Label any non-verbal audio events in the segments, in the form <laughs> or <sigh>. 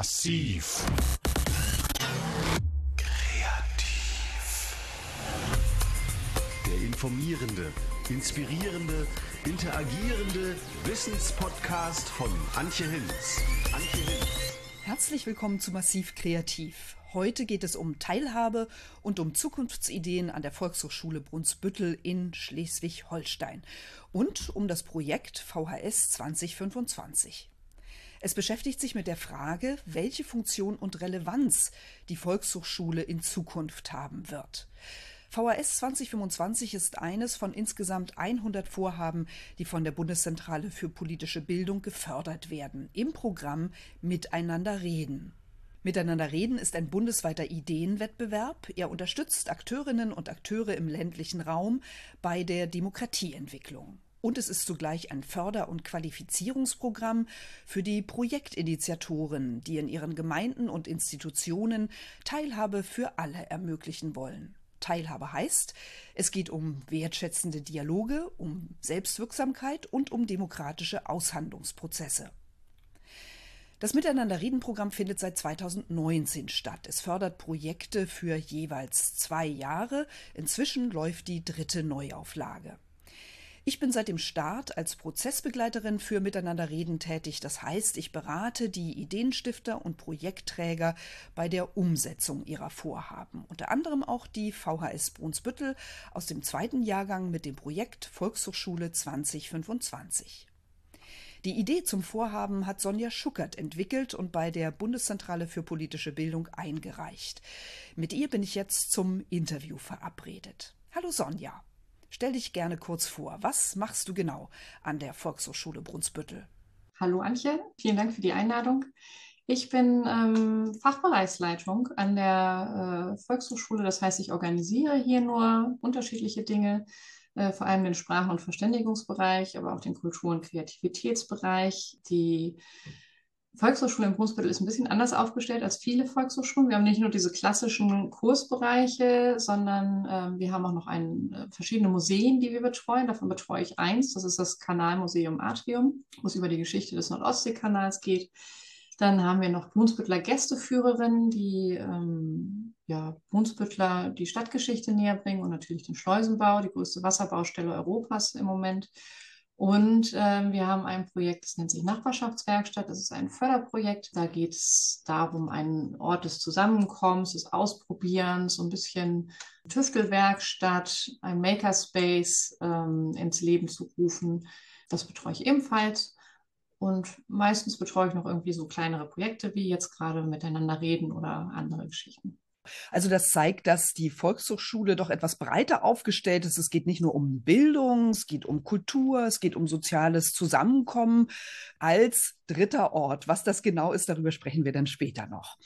Massiv. Kreativ. Der informierende, inspirierende, interagierende Wissenspodcast von Antje Hinz. Antje Hinz. Herzlich willkommen zu Massiv Kreativ. Heute geht es um Teilhabe und um Zukunftsideen an der Volkshochschule Brunsbüttel in Schleswig-Holstein und um das Projekt VHS 2025. Es beschäftigt sich mit der Frage, welche Funktion und Relevanz die Volkshochschule in Zukunft haben wird. VHS 2025 ist eines von insgesamt 100 Vorhaben, die von der Bundeszentrale für politische Bildung gefördert werden, im Programm Miteinander reden. Miteinander reden ist ein bundesweiter Ideenwettbewerb. Er unterstützt Akteurinnen und Akteure im ländlichen Raum bei der Demokratieentwicklung. Und es ist zugleich ein Förder- und Qualifizierungsprogramm für die Projektinitiatoren, die in ihren Gemeinden und Institutionen Teilhabe für alle ermöglichen wollen. Teilhabe heißt, es geht um wertschätzende Dialoge, um Selbstwirksamkeit und um demokratische Aushandlungsprozesse. Das Miteinander-Reden-Programm findet seit 2019 statt. Es fördert Projekte für jeweils zwei Jahre. Inzwischen läuft die dritte Neuauflage. Ich bin seit dem Start als Prozessbegleiterin für Miteinander reden tätig. Das heißt, ich berate die Ideenstifter und Projektträger bei der Umsetzung ihrer Vorhaben. Unter anderem auch die VHS Brunsbüttel aus dem zweiten Jahrgang mit dem Projekt Volkshochschule 2025. Die Idee zum Vorhaben hat Sonja Schuckert entwickelt und bei der Bundeszentrale für politische Bildung eingereicht. Mit ihr bin ich jetzt zum Interview verabredet. Hallo Sonja. Stell dich gerne kurz vor. Was machst du genau an der Volkshochschule Brunsbüttel? Hallo Antje, vielen Dank für die Einladung. Ich bin ähm, Fachbereichsleitung an der äh, Volkshochschule. Das heißt, ich organisiere hier nur unterschiedliche Dinge äh, vor allem den Sprachen- und Verständigungsbereich, aber auch den Kultur- und Kreativitätsbereich. Die Volkshochschule in Brunsbüttel ist ein bisschen anders aufgestellt als viele Volkshochschulen. Wir haben nicht nur diese klassischen Kursbereiche, sondern äh, wir haben auch noch ein, äh, verschiedene Museen, die wir betreuen. Davon betreue ich eins. Das ist das Kanalmuseum Atrium, wo es über die Geschichte des Nordostseekanals geht. Dann haben wir noch Brunsbüttler Gästeführerinnen, die ähm, ja, Brunsbüttler die Stadtgeschichte näher bringen und natürlich den Schleusenbau, die größte Wasserbaustelle Europas im Moment. Und ähm, wir haben ein Projekt, das nennt sich Nachbarschaftswerkstatt. Das ist ein Förderprojekt. Da geht es darum, einen Ort des Zusammenkommens, des Ausprobierens, so ein bisschen Tüftelwerkstatt, ein Makerspace ähm, ins Leben zu rufen. Das betreue ich ebenfalls. Und meistens betreue ich noch irgendwie so kleinere Projekte, wie jetzt gerade miteinander reden oder andere Geschichten. Also das zeigt, dass die Volkshochschule doch etwas breiter aufgestellt ist. Es geht nicht nur um Bildung, es geht um Kultur, es geht um soziales Zusammenkommen als dritter Ort. Was das genau ist, darüber sprechen wir dann später noch.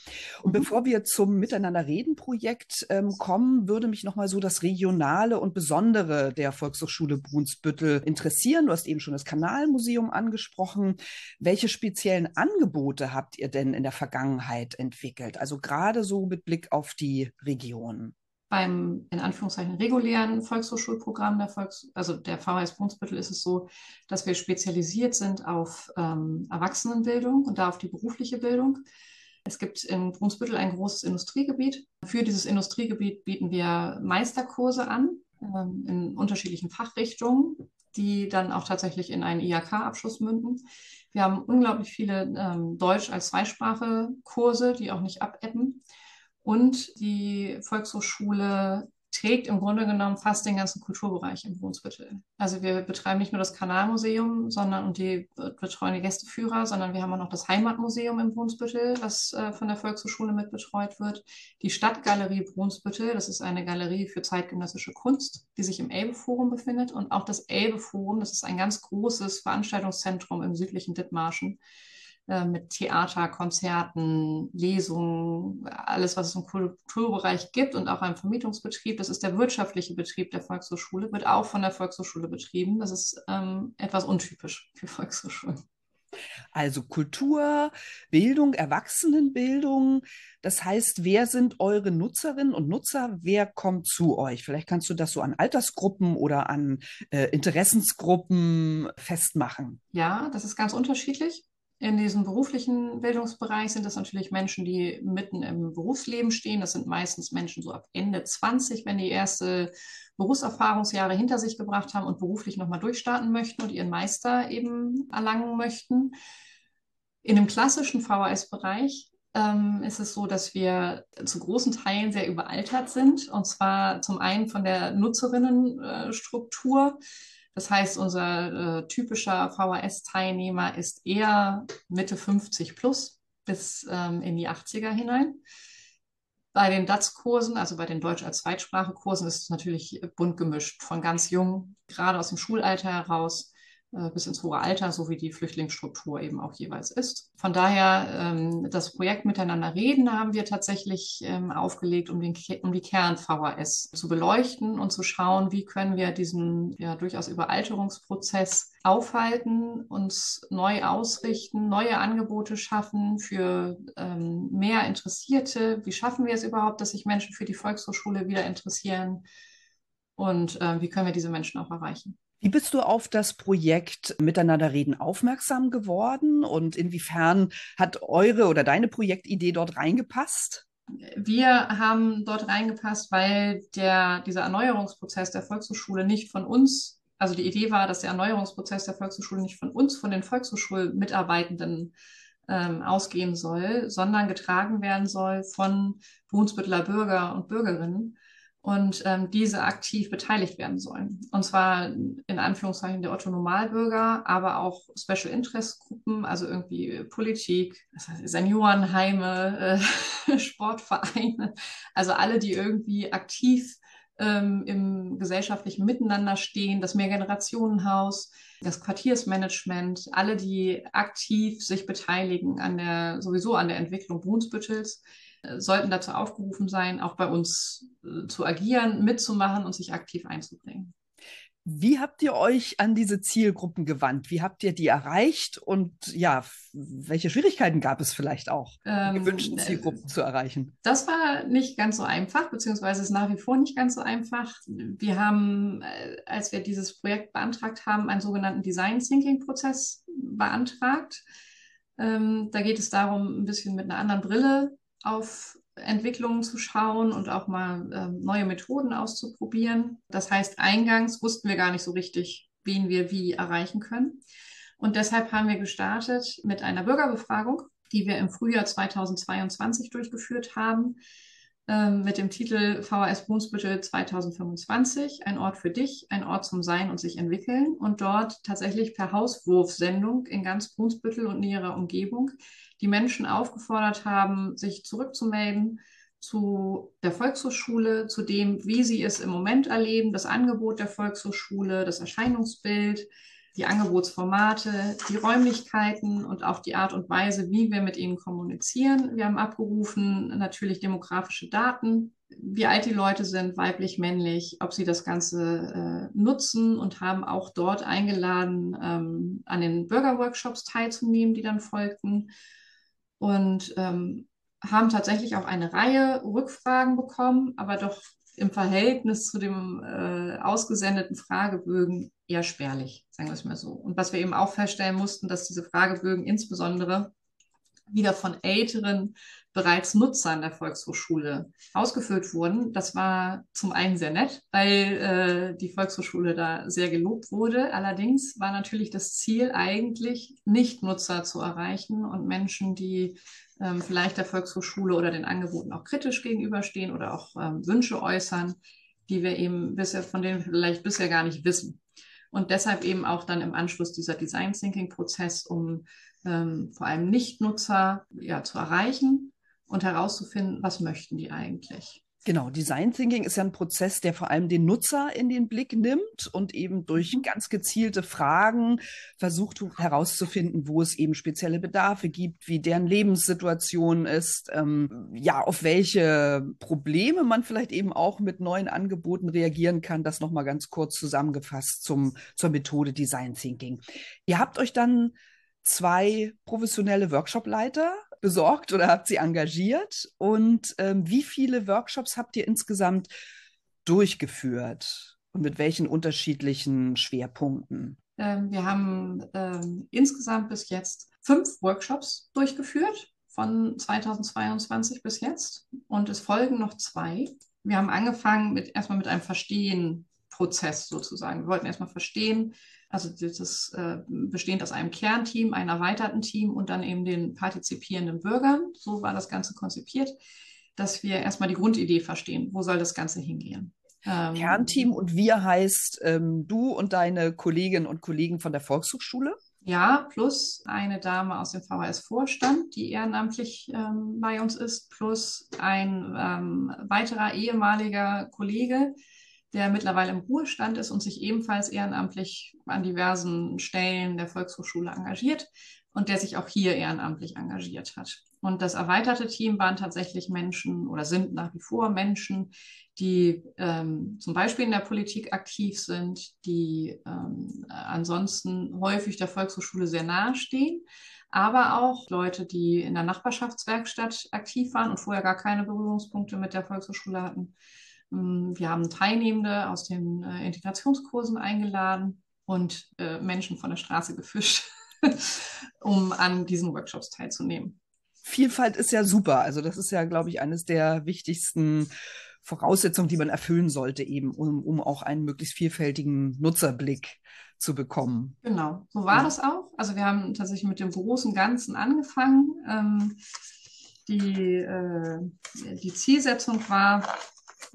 Und mhm. bevor wir zum Miteinander reden Projekt ähm, kommen, würde mich noch mal so das Regionale und Besondere der Volkshochschule Brunsbüttel interessieren. Du hast eben schon das Kanalmuseum angesprochen. Welche speziellen Angebote habt ihr denn in der Vergangenheit entwickelt? Also gerade so mit Blick auf die Region beim in Anführungszeichen regulären Volkshochschulprogramm der Volks, also der VHS Brunsbüttel ist es so, dass wir spezialisiert sind auf ähm, Erwachsenenbildung und da auf die berufliche Bildung. Es gibt in Brunsbüttel ein großes Industriegebiet. Für dieses Industriegebiet bieten wir Meisterkurse an ähm, in unterschiedlichen Fachrichtungen, die dann auch tatsächlich in einen IHK-Abschluss münden. Wir haben unglaublich viele ähm, Deutsch als Zweisprache-Kurse, die auch nicht abebben. Und die Volkshochschule trägt im Grunde genommen fast den ganzen Kulturbereich im Brunsbüttel. Also wir betreiben nicht nur das Kanalmuseum, sondern und die betreuen die Gästeführer, sondern wir haben auch noch das Heimatmuseum im Brunsbüttel, was äh, von der Volkshochschule mit betreut wird. Die Stadtgalerie Brunsbüttel, das ist eine Galerie für zeitgenössische Kunst, die sich im Elbe-Forum befindet. Und auch das Elbe-Forum, das ist ein ganz großes Veranstaltungszentrum im südlichen Dithmarschen mit Theater, Konzerten, Lesungen, alles, was es im Kulturbereich gibt und auch einem Vermietungsbetrieb. Das ist der wirtschaftliche Betrieb der Volkshochschule, wird auch von der Volkshochschule betrieben. Das ist ähm, etwas untypisch für Volkshochschulen. Also Kultur, Bildung, Erwachsenenbildung. Das heißt, wer sind eure Nutzerinnen und Nutzer? Wer kommt zu euch? Vielleicht kannst du das so an Altersgruppen oder an äh, Interessensgruppen festmachen. Ja, das ist ganz unterschiedlich. In diesem beruflichen Bildungsbereich sind das natürlich Menschen, die mitten im Berufsleben stehen. Das sind meistens Menschen so ab Ende 20, wenn die erste Berufserfahrungsjahre hinter sich gebracht haben und beruflich nochmal durchstarten möchten und ihren Meister eben erlangen möchten. In dem klassischen VHS-Bereich ähm, ist es so, dass wir zu großen Teilen sehr überaltert sind. Und zwar zum einen von der Nutzerinnenstruktur. Das heißt, unser äh, typischer VHS-Teilnehmer ist eher Mitte 50 plus bis ähm, in die 80er hinein. Bei den DATS-Kursen, also bei den Deutsch als Zweitsprache-Kursen, ist es natürlich bunt gemischt, von ganz jung, gerade aus dem Schulalter heraus, bis ins hohe Alter, so wie die Flüchtlingsstruktur eben auch jeweils ist. Von daher, ähm, das Projekt Miteinander reden haben wir tatsächlich ähm, aufgelegt, um, den, um die Kern-VHS zu beleuchten und zu schauen, wie können wir diesen ja durchaus Überalterungsprozess aufhalten, uns neu ausrichten, neue Angebote schaffen für ähm, mehr Interessierte. Wie schaffen wir es überhaupt, dass sich Menschen für die Volkshochschule wieder interessieren? Und äh, wie können wir diese Menschen auch erreichen? Wie bist du auf das Projekt Miteinander reden aufmerksam geworden und inwiefern hat eure oder deine Projektidee dort reingepasst? Wir haben dort reingepasst, weil der, dieser Erneuerungsprozess der Volkshochschule nicht von uns, also die Idee war, dass der Erneuerungsprozess der Volkshochschule nicht von uns, von den Volkshochschulmitarbeitenden ähm, ausgehen soll, sondern getragen werden soll von Brunsbütteler Bürger und Bürgerinnen und ähm, diese aktiv beteiligt werden sollen. Und zwar in Anführungszeichen der Otto Normalbürger, aber auch Special Interest Gruppen, also irgendwie Politik, Seniorenheime, äh, <laughs> Sportvereine, also alle, die irgendwie aktiv ähm, im gesellschaftlichen Miteinander stehen, das Mehrgenerationenhaus, das Quartiersmanagement, alle, die aktiv sich beteiligen an der, sowieso an der Entwicklung Brunsbüttels sollten dazu aufgerufen sein, auch bei uns äh, zu agieren, mitzumachen und sich aktiv einzubringen. Wie habt ihr euch an diese Zielgruppen gewandt? Wie habt ihr die erreicht? Und ja, welche Schwierigkeiten gab es vielleicht auch, ähm, die gewünschten Zielgruppen zu erreichen? Das war nicht ganz so einfach, beziehungsweise ist nach wie vor nicht ganz so einfach. Wir haben, äh, als wir dieses Projekt beantragt haben, einen sogenannten Design Thinking Prozess beantragt. Ähm, da geht es darum, ein bisschen mit einer anderen Brille auf Entwicklungen zu schauen und auch mal äh, neue Methoden auszuprobieren. Das heißt, eingangs wussten wir gar nicht so richtig, wen wir wie erreichen können. Und deshalb haben wir gestartet mit einer Bürgerbefragung, die wir im Frühjahr 2022 durchgeführt haben, mit dem Titel VHS Brunsbüttel 2025, ein Ort für dich, ein Ort zum Sein und sich entwickeln. Und dort tatsächlich per Hauswurfsendung in ganz Brunsbüttel und näherer Umgebung die Menschen aufgefordert haben, sich zurückzumelden zu der Volkshochschule, zu dem, wie sie es im Moment erleben, das Angebot der Volkshochschule, das Erscheinungsbild, die Angebotsformate, die Räumlichkeiten und auch die Art und Weise, wie wir mit ihnen kommunizieren. Wir haben abgerufen natürlich demografische Daten, wie alt die Leute sind, weiblich, männlich, ob sie das Ganze äh, nutzen und haben auch dort eingeladen, ähm, an den Bürgerworkshops teilzunehmen, die dann folgten. Und ähm, haben tatsächlich auch eine Reihe Rückfragen bekommen, aber doch im Verhältnis zu dem äh, ausgesendeten Fragebögen eher spärlich, sagen wir es mal so. Und was wir eben auch feststellen mussten, dass diese Fragebögen insbesondere wieder von älteren bereits Nutzern der Volkshochschule ausgefüllt wurden. Das war zum einen sehr nett, weil äh, die Volkshochschule da sehr gelobt wurde. Allerdings war natürlich das Ziel eigentlich, Nicht-Nutzer zu erreichen und Menschen, die ähm, vielleicht der Volkshochschule oder den Angeboten auch kritisch gegenüberstehen oder auch ähm, Wünsche äußern, die wir eben bisher, von denen wir vielleicht bisher gar nicht wissen. Und deshalb eben auch dann im Anschluss dieser Design Thinking Prozess, um ähm, vor allem Nichtnutzer ja, zu erreichen und herauszufinden, was möchten die eigentlich. Genau, Design Thinking ist ja ein Prozess, der vor allem den Nutzer in den Blick nimmt und eben durch mhm. ganz gezielte Fragen versucht herauszufinden, wo es eben spezielle Bedarfe gibt, wie deren Lebenssituation ist, ähm, ja, auf welche Probleme man vielleicht eben auch mit neuen Angeboten reagieren kann. Das nochmal ganz kurz zusammengefasst zum, zur Methode Design Thinking. Ihr habt euch dann zwei professionelle Workshopleiter besorgt oder habt sie engagiert? Und ähm, wie viele Workshops habt ihr insgesamt durchgeführt? Und mit welchen unterschiedlichen Schwerpunkten? Ähm, wir haben ähm, insgesamt bis jetzt fünf Workshops durchgeführt von 2022 bis jetzt und es folgen noch zwei. Wir haben angefangen mit erstmal mit einem Verstehen-Prozess sozusagen. Wir wollten erstmal verstehen, also das äh, bestehend aus einem Kernteam, einem erweiterten Team und dann eben den partizipierenden Bürgern. So war das Ganze konzipiert, dass wir erstmal die Grundidee verstehen, wo soll das Ganze hingehen. Ähm, Kernteam und wir heißt ähm, du und deine Kolleginnen und Kollegen von der Volkshochschule? Ja, plus eine Dame aus dem VHS-Vorstand, die ehrenamtlich ähm, bei uns ist, plus ein ähm, weiterer ehemaliger Kollege, der mittlerweile im Ruhestand ist und sich ebenfalls ehrenamtlich an diversen Stellen der Volkshochschule engagiert und der sich auch hier ehrenamtlich engagiert hat. Und das erweiterte Team waren tatsächlich Menschen oder sind nach wie vor Menschen, die ähm, zum Beispiel in der Politik aktiv sind, die ähm, ansonsten häufig der Volkshochschule sehr nahe stehen, aber auch Leute, die in der Nachbarschaftswerkstatt aktiv waren und vorher gar keine Berührungspunkte mit der Volkshochschule hatten. Ähm, wir haben Teilnehmende aus den äh, Integrationskursen eingeladen und äh, Menschen von der Straße gefischt, <laughs> um an diesen Workshops teilzunehmen. Vielfalt ist ja super. Also das ist ja, glaube ich, eines der wichtigsten Voraussetzungen, die man erfüllen sollte, eben, um, um auch einen möglichst vielfältigen Nutzerblick zu bekommen. Genau, so war ja. das auch. Also wir haben tatsächlich mit dem großen Ganzen angefangen. Ähm, die, äh, die Zielsetzung war,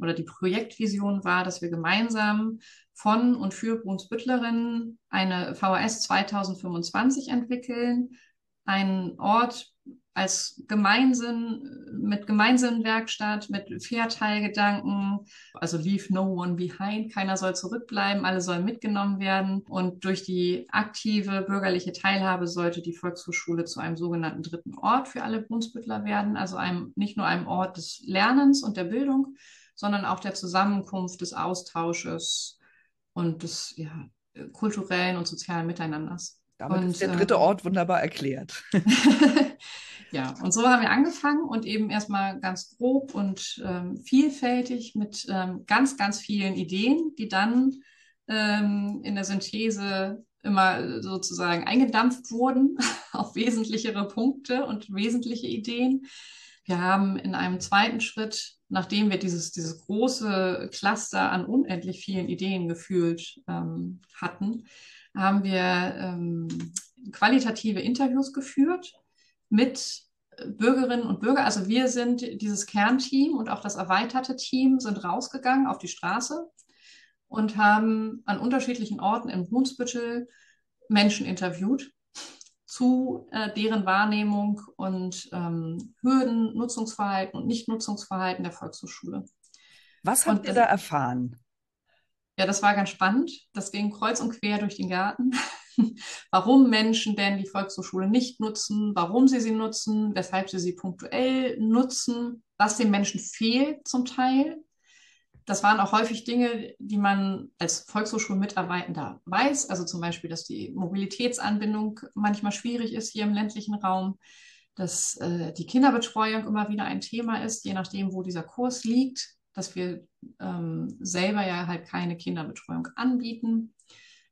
oder die Projektvision war, dass wir gemeinsam von und für Brunsbüttlerinnen eine VHS 2025 entwickeln, einen Ort als Gemeinsinn, mit Gemeinsinnwerkstatt, mit Fairteilgedanken, also leave no one behind, keiner soll zurückbleiben, alle sollen mitgenommen werden. Und durch die aktive bürgerliche Teilhabe sollte die Volkshochschule zu einem sogenannten dritten Ort für alle Brunsbüttler werden, also einem, nicht nur einem Ort des Lernens und der Bildung, sondern auch der Zusammenkunft, des Austausches und des ja, kulturellen und sozialen Miteinanders. Damit und, ist der dritte äh, Ort wunderbar erklärt. <laughs> Ja, und so haben wir angefangen und eben erstmal ganz grob und ähm, vielfältig mit ähm, ganz, ganz vielen Ideen, die dann ähm, in der Synthese immer sozusagen eingedampft wurden <laughs> auf wesentlichere Punkte und wesentliche Ideen. Wir haben in einem zweiten Schritt, nachdem wir dieses, dieses große Cluster an unendlich vielen Ideen gefühlt ähm, hatten, haben wir ähm, qualitative Interviews geführt mit Bürgerinnen und Bürger, also wir sind dieses Kernteam und auch das erweiterte Team sind rausgegangen auf die Straße und haben an unterschiedlichen Orten in Brunsbüttel Menschen interviewt zu äh, deren Wahrnehmung und ähm, Hürden, Nutzungsverhalten und Nichtnutzungsverhalten der Volkshochschule. Was habt und, ihr da erfahren? Ja, das war ganz spannend. Das ging kreuz und quer durch den Garten. <laughs> warum Menschen denn die Volkshochschule nicht nutzen, warum sie sie nutzen, weshalb sie sie punktuell nutzen, was den Menschen fehlt zum Teil. Das waren auch häufig Dinge, die man als Volkshochschulmitarbeitender weiß. Also zum Beispiel, dass die Mobilitätsanbindung manchmal schwierig ist hier im ländlichen Raum, dass äh, die Kinderbetreuung immer wieder ein Thema ist, je nachdem, wo dieser Kurs liegt, dass wir ähm, selber ja halt keine Kinderbetreuung anbieten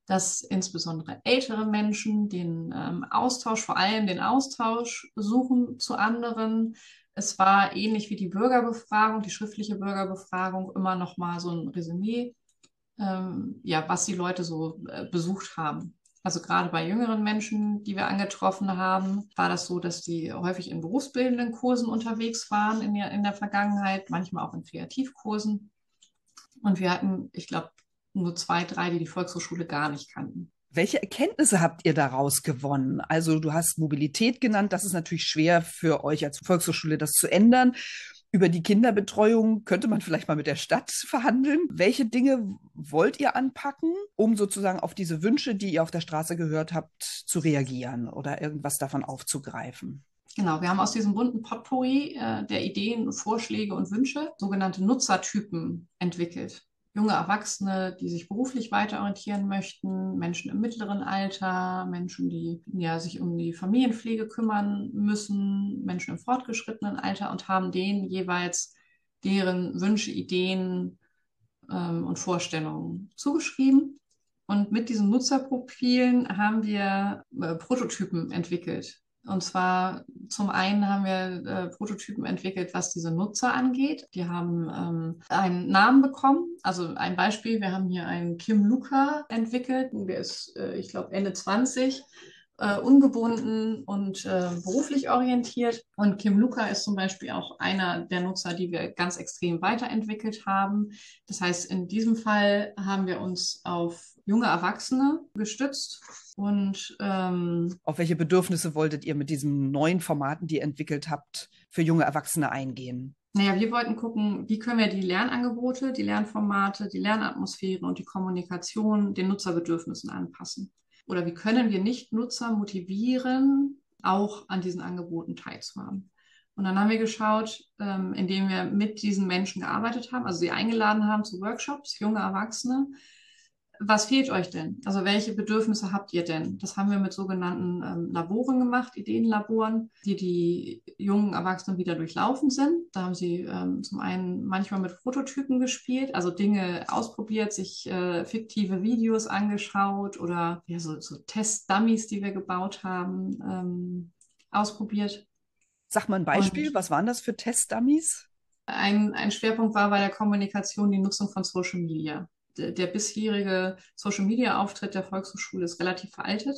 dass insbesondere ältere Menschen den ähm, Austausch, vor allem den Austausch suchen zu anderen. Es war ähnlich wie die Bürgerbefragung, die schriftliche Bürgerbefragung, immer noch mal so ein Resümee, ähm, ja, was die Leute so äh, besucht haben. Also gerade bei jüngeren Menschen, die wir angetroffen haben, war das so, dass die häufig in berufsbildenden Kursen unterwegs waren in der, in der Vergangenheit, manchmal auch in Kreativkursen. Und wir hatten, ich glaube, nur zwei, drei, die die Volkshochschule gar nicht kannten. Welche Erkenntnisse habt ihr daraus gewonnen? Also du hast Mobilität genannt, das ist natürlich schwer für euch als Volkshochschule, das zu ändern. Über die Kinderbetreuung könnte man vielleicht mal mit der Stadt verhandeln. Welche Dinge wollt ihr anpacken, um sozusagen auf diese Wünsche, die ihr auf der Straße gehört habt, zu reagieren oder irgendwas davon aufzugreifen? Genau, wir haben aus diesem bunten Potpourri äh, der Ideen, Vorschläge und Wünsche sogenannte Nutzertypen entwickelt junge Erwachsene, die sich beruflich weiterorientieren möchten, Menschen im mittleren Alter, Menschen, die ja, sich um die Familienpflege kümmern müssen, Menschen im fortgeschrittenen Alter und haben denen jeweils deren Wünsche, Ideen ähm, und Vorstellungen zugeschrieben. Und mit diesen Nutzerprofilen haben wir äh, Prototypen entwickelt. Und zwar zum einen haben wir äh, Prototypen entwickelt, was diese Nutzer angeht. Die haben ähm, einen Namen bekommen. Also ein Beispiel, wir haben hier einen Kim Luca entwickelt. Der ist, äh, ich glaube, Ende 20 äh, ungebunden und äh, beruflich orientiert. Und Kim Luca ist zum Beispiel auch einer der Nutzer, die wir ganz extrem weiterentwickelt haben. Das heißt, in diesem Fall haben wir uns auf junge Erwachsene gestützt. Und ähm, auf welche Bedürfnisse wolltet ihr mit diesen neuen Formaten, die ihr entwickelt habt, für junge Erwachsene eingehen? Naja, wir wollten gucken, wie können wir die Lernangebote, die Lernformate, die Lernatmosphäre und die Kommunikation den Nutzerbedürfnissen anpassen oder wie können wir Nicht-Nutzer motivieren, auch an diesen Angeboten teilzuhaben. Und dann haben wir geschaut, ähm, indem wir mit diesen Menschen gearbeitet haben, also sie eingeladen haben zu Workshops, junge Erwachsene, was fehlt euch denn? Also welche Bedürfnisse habt ihr denn? Das haben wir mit sogenannten ähm, Laboren gemacht, Ideenlaboren, die die jungen Erwachsenen wieder durchlaufen sind. Da haben sie ähm, zum einen manchmal mit Prototypen gespielt, also Dinge ausprobiert, sich äh, fiktive Videos angeschaut oder ja, so, so Test-Dummies, die wir gebaut haben, ähm, ausprobiert. Sag mal ein Beispiel, Und was waren das für Test-Dummies? Ein, ein Schwerpunkt war bei der Kommunikation die Nutzung von Social Media der bisherige Social-Media-Auftritt der Volkshochschule ist relativ veraltet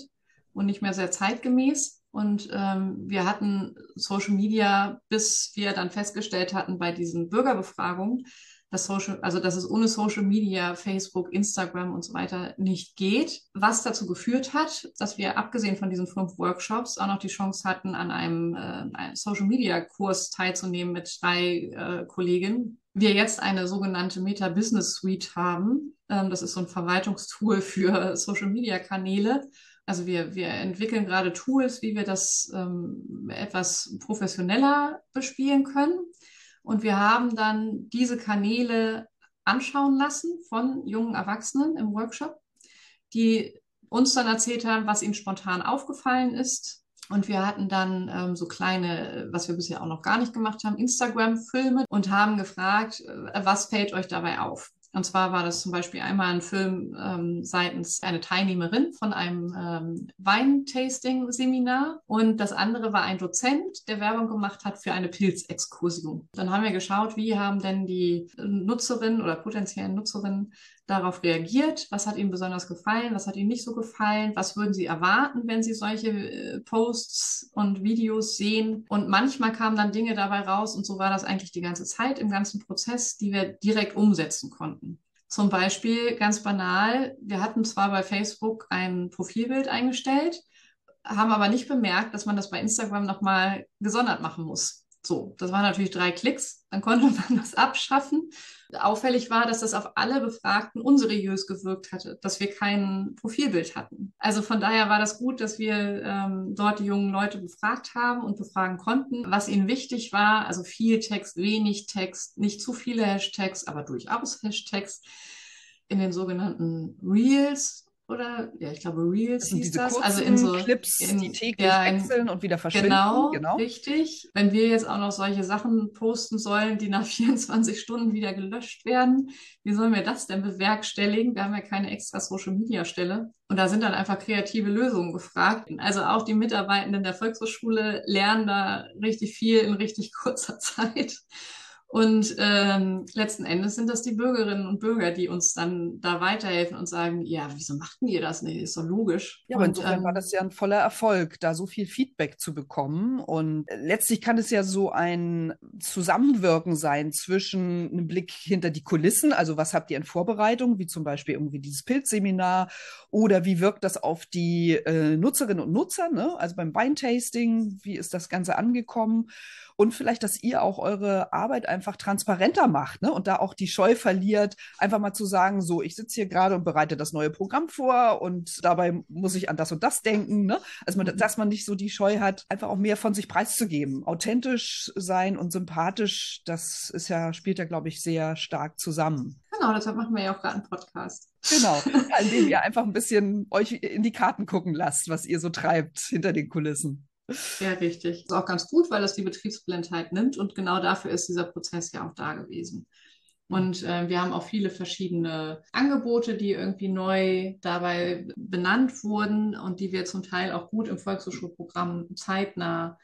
und nicht mehr sehr zeitgemäß. Und ähm, wir hatten Social Media, bis wir dann festgestellt hatten bei diesen Bürgerbefragungen, dass Social, also dass es ohne Social Media, Facebook, Instagram und so weiter nicht geht, was dazu geführt hat, dass wir abgesehen von diesen fünf Workshops auch noch die Chance hatten, an einem, äh, einem Social Media Kurs teilzunehmen mit drei äh, Kolleginnen, wir jetzt eine sogenannte Meta Business Suite haben. Ähm, das ist so ein Verwaltungstool für <laughs> Social-Media-Kanäle. Also wir, wir entwickeln gerade Tools, wie wir das ähm, etwas professioneller bespielen können. Und wir haben dann diese Kanäle anschauen lassen von jungen Erwachsenen im Workshop, die uns dann erzählt haben, was ihnen spontan aufgefallen ist, und wir hatten dann ähm, so kleine, was wir bisher auch noch gar nicht gemacht haben, Instagram-Filme und haben gefragt, äh, was fällt euch dabei auf? Und zwar war das zum Beispiel einmal ein Film ähm, seitens einer Teilnehmerin von einem ähm, Weintasting-Seminar und das andere war ein Dozent, der Werbung gemacht hat für eine Pilzexkursion. Dann haben wir geschaut, wie haben denn die Nutzerinnen oder potenziellen Nutzerinnen darauf reagiert? Was hat ihnen besonders gefallen? Was hat ihnen nicht so gefallen? Was würden sie erwarten, wenn sie solche äh, Posts und Videos sehen? Und manchmal kamen dann Dinge dabei raus und so war das eigentlich die ganze Zeit im ganzen Prozess, die wir direkt umsetzen konnten. Zum Beispiel ganz banal, wir hatten zwar bei Facebook ein Profilbild eingestellt, haben aber nicht bemerkt, dass man das bei Instagram nochmal gesondert machen muss. So, das waren natürlich drei Klicks, dann konnte <laughs> man das abschaffen. Auffällig war, dass das auf alle Befragten unseriös gewirkt hatte, dass wir kein Profilbild hatten. Also von daher war das gut, dass wir ähm, dort die jungen Leute befragt haben und befragen konnten, was ihnen wichtig war. Also viel Text, wenig Text, nicht zu viele Hashtags, aber durchaus Hashtags in den sogenannten Reels oder ja, ich glaube Reels das hieß das. also in so Clips, in, die täglich ja, in, wechseln und wieder verschwinden. Genau, genau, richtig. Wenn wir jetzt auch noch solche Sachen posten sollen, die nach <laughs> 24 Stunden wieder gelöscht werden, wie sollen wir das denn bewerkstelligen? Wir haben ja keine extra Social Media Stelle. Und da sind dann einfach kreative Lösungen gefragt. Also auch die Mitarbeitenden der Volkshochschule lernen da richtig viel in richtig <laughs> kurzer Zeit. Und ähm, letzten Endes sind das die Bürgerinnen und Bürger, die uns dann da weiterhelfen und sagen, ja, wieso machten ihr das nicht? Ist doch logisch. Ja, aber und, insofern ähm, war das ja ein voller Erfolg, da so viel Feedback zu bekommen. Und letztlich kann es ja so ein Zusammenwirken sein zwischen einem Blick hinter die Kulissen, also was habt ihr in Vorbereitung, wie zum Beispiel irgendwie dieses Pilzseminar oder wie wirkt das auf die äh, Nutzerinnen und Nutzer, ne? also beim Weintasting, wie ist das Ganze angekommen? Und vielleicht, dass ihr auch eure Arbeit einfach transparenter macht ne? und da auch die Scheu verliert, einfach mal zu sagen, so, ich sitze hier gerade und bereite das neue Programm vor und dabei muss ich an das und das denken. Ne? Also, man, dass man nicht so die Scheu hat, einfach auch mehr von sich preiszugeben. Authentisch sein und sympathisch, das ist ja, spielt ja, glaube ich, sehr stark zusammen. Genau, deshalb machen wir ja auch gerade einen Podcast. Genau, <laughs> an dem ihr einfach ein bisschen euch in die Karten gucken lasst, was ihr so treibt hinter den Kulissen. Ja, richtig. Ist auch ganz gut, weil das die Betriebsblindheit nimmt und genau dafür ist dieser Prozess ja auch da gewesen. Und äh, wir haben auch viele verschiedene Angebote, die irgendwie neu dabei benannt wurden und die wir zum Teil auch gut im Volkshochschulprogramm zeitnah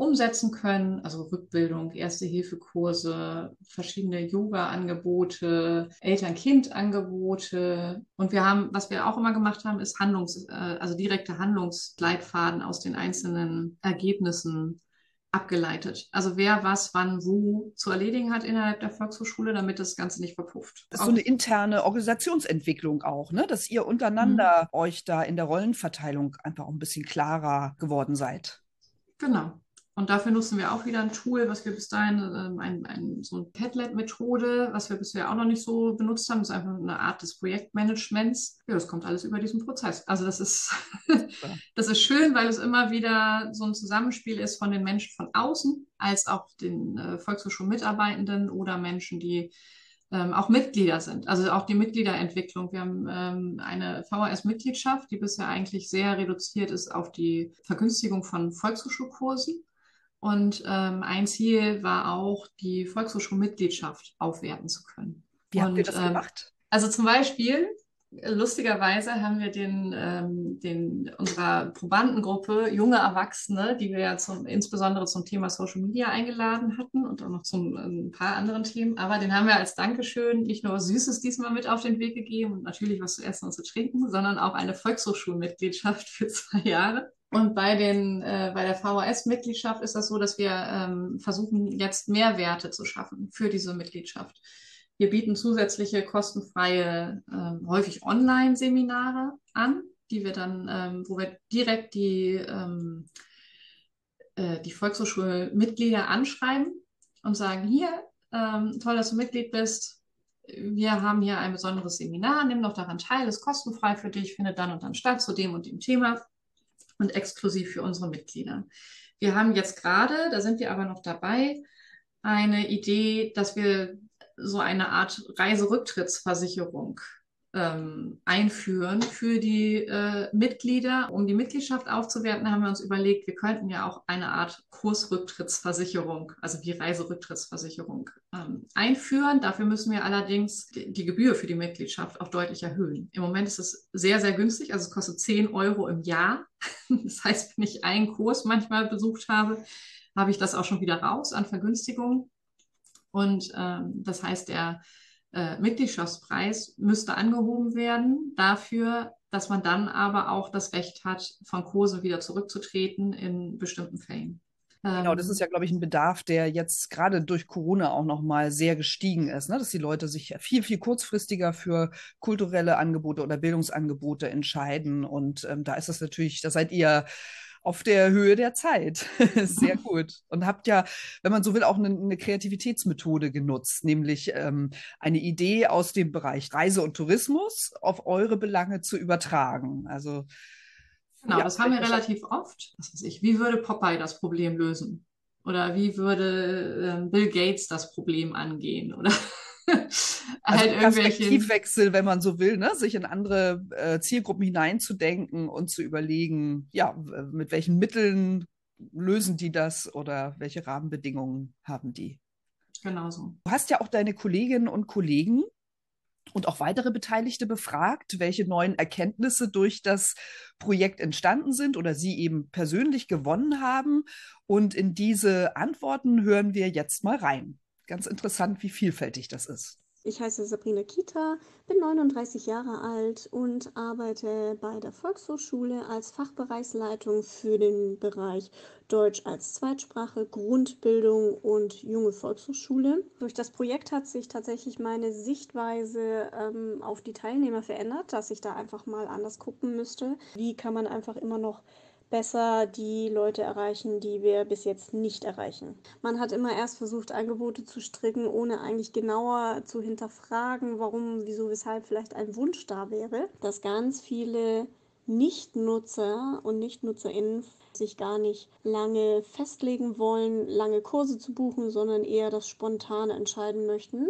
umsetzen können. Also Rückbildung, Erste-Hilfe-Kurse, verschiedene Yoga-Angebote, Eltern-Kind-Angebote. Und wir haben, was wir auch immer gemacht haben, ist Handlungs-, äh, also direkte Handlungsleitfaden aus den einzelnen Ergebnissen abgeleitet. Also wer was wann wo zu erledigen hat innerhalb der Volkshochschule, damit das Ganze nicht verpufft. Das ist so eine interne Organisationsentwicklung auch, ne? dass ihr untereinander mhm. euch da in der Rollenverteilung einfach auch ein bisschen klarer geworden seid. Genau. Und dafür nutzen wir auch wieder ein Tool, was wir bis dahin, ähm, ein, ein, so eine Padlet-Methode, was wir bisher auch noch nicht so benutzt haben. Das ist einfach eine Art des Projektmanagements. Ja, das kommt alles über diesen Prozess. Also das ist, <laughs> das ist schön, weil es immer wieder so ein Zusammenspiel ist von den Menschen von außen, als auch den äh, Volkshochschulmitarbeitenden oder Menschen, die ähm, auch Mitglieder sind. Also auch die Mitgliederentwicklung. Wir haben ähm, eine VHS-Mitgliedschaft, die bisher eigentlich sehr reduziert ist auf die Vergünstigung von Volkshochschulkursen. Und ähm, ein Ziel war auch, die Volkshochschulmitgliedschaft aufwerten zu können. Wie habt ihr das ähm, gemacht? Also zum Beispiel, lustigerweise haben wir den, ähm, den unserer Probandengruppe junge Erwachsene, die wir ja zum, insbesondere zum Thema Social Media eingeladen hatten und auch noch zu ein paar anderen Themen, aber den haben wir als Dankeschön nicht nur Süßes diesmal mit auf den Weg gegeben und natürlich was zu essen und zu trinken, sondern auch eine Volkshochschulmitgliedschaft für zwei Jahre. Und bei, den, äh, bei der VHS-Mitgliedschaft ist das so, dass wir ähm, versuchen, jetzt Mehrwerte zu schaffen für diese Mitgliedschaft. Wir bieten zusätzliche kostenfreie, ähm, häufig Online-Seminare an, die wir dann, ähm, wo wir direkt die, ähm, äh, die Volkshochschulmitglieder anschreiben und sagen, hier, ähm, toll, dass du Mitglied bist. Wir haben hier ein besonderes Seminar, nimm doch daran teil, ist kostenfrei für dich, findet dann und dann statt zu dem und dem Thema und exklusiv für unsere Mitglieder. Wir haben jetzt gerade, da sind wir aber noch dabei, eine Idee, dass wir so eine Art Reiserücktrittsversicherung ähm, einführen für die äh, Mitglieder. Um die Mitgliedschaft aufzuwerten, haben wir uns überlegt, wir könnten ja auch eine Art Kursrücktrittsversicherung, also die Reiserücktrittsversicherung ähm, einführen. Dafür müssen wir allerdings die, die, Gebühr für die Mitgliedschaft auch deutlich erhöhen. Im Moment ist es sehr, sehr günstig, also es kostet 10 Euro im Jahr. <laughs> Das heißt, wenn ich einen Kurs manchmal besucht habe, habe ich das auch schon wieder raus an Vergünstigung. Und ähm, das heißt, der äh, Mitgliedschaftspreis müsste angehoben werden dafür, dass man dann aber auch das Recht hat, von Kurse wieder zurückzutreten in bestimmten Fällen. Genau, das ähm, ist ja, glaube ich, ein Bedarf, der jetzt gerade durch Corona auch noch mal sehr gestiegen ist, ne? dass die Leute sich viel, viel kurzfristiger für kulturelle Angebote oder Bildungsangebote entscheiden. Und ähm, da ist es natürlich, da seid ihr auf der Höhe der Zeit. <laughs> Sehr gut. Und habt ja, wenn man so will, auch eine, eine Kreativitätsmethode genutzt, nämlich ähm, eine Idee aus dem Bereich Reise und Tourismus auf eure Belange zu übertragen. Also Genau, ja, das haben wir relativ oft. Was weiß ich, wie würde Popeye das Problem lösen? Oder wie würde äh, Bill Gates das Problem angehen? Oder <laughs> also halt Perspektivwechsel, wenn man so will, ne? sich in andere äh, Zielgruppen hineinzudenken und zu überlegen, ja, mit welchen Mitteln lösen die das oder welche Rahmenbedingungen haben die? Genau so. Du hast ja auch deine Kolleginnen und Kollegen und auch weitere Beteiligte befragt, welche neuen Erkenntnisse durch das Projekt entstanden sind oder sie eben persönlich gewonnen haben. Und in diese Antworten hören wir jetzt mal rein. Ganz interessant, wie vielfältig das ist. Ich heiße Sabrina Kita, bin 39 Jahre alt und arbeite bei der Volkshochschule als Fachbereichsleitung für den Bereich Deutsch als Zweitsprache, Grundbildung und junge Volkshochschule. Durch das Projekt hat sich tatsächlich meine Sichtweise ähm, auf die Teilnehmer verändert, dass ich da einfach mal anders gucken müsste. Wie kann man einfach immer noch besser die Leute erreichen, die wir bis jetzt nicht erreichen. Man hat immer erst versucht, Angebote zu stricken, ohne eigentlich genauer zu hinterfragen, warum, wieso, weshalb vielleicht ein Wunsch da wäre. Dass ganz viele Nichtnutzer und Nichtnutzerinnen sich gar nicht lange festlegen wollen, lange Kurse zu buchen, sondern eher das Spontane entscheiden möchten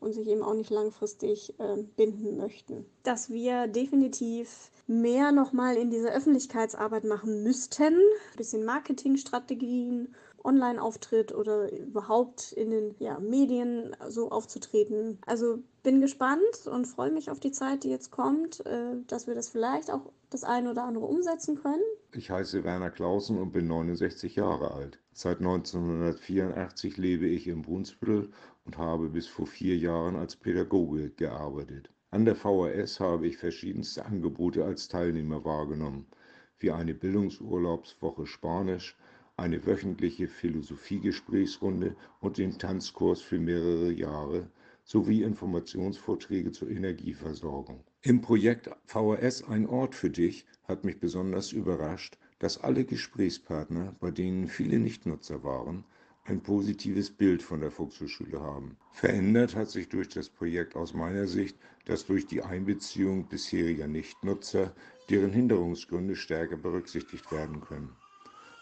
und sich eben auch nicht langfristig äh, binden möchten. Dass wir definitiv mehr nochmal in dieser Öffentlichkeitsarbeit machen müssten, ein bisschen Marketingstrategien Online-Auftritt oder überhaupt in den ja, Medien so aufzutreten. Also bin gespannt und freue mich auf die Zeit, die jetzt kommt, äh, dass wir das vielleicht auch das eine oder andere umsetzen können. Ich heiße Werner Clausen und bin 69 Jahre alt. Seit 1984 lebe ich in Brunsbüttel und habe bis vor vier Jahren als Pädagoge gearbeitet. An der VHS habe ich verschiedenste Angebote als Teilnehmer wahrgenommen, wie eine Bildungsurlaubswoche Spanisch, eine wöchentliche Philosophiegesprächsrunde und den Tanzkurs für mehrere Jahre sowie Informationsvorträge zur Energieversorgung. Im Projekt VHS Ein Ort für dich hat mich besonders überrascht, dass alle Gesprächspartner, bei denen viele Nichtnutzer waren, ein positives Bild von der Volkshochschule haben. Verändert hat sich durch das Projekt aus meiner Sicht, dass durch die Einbeziehung bisheriger Nichtnutzer deren Hinderungsgründe stärker berücksichtigt werden können.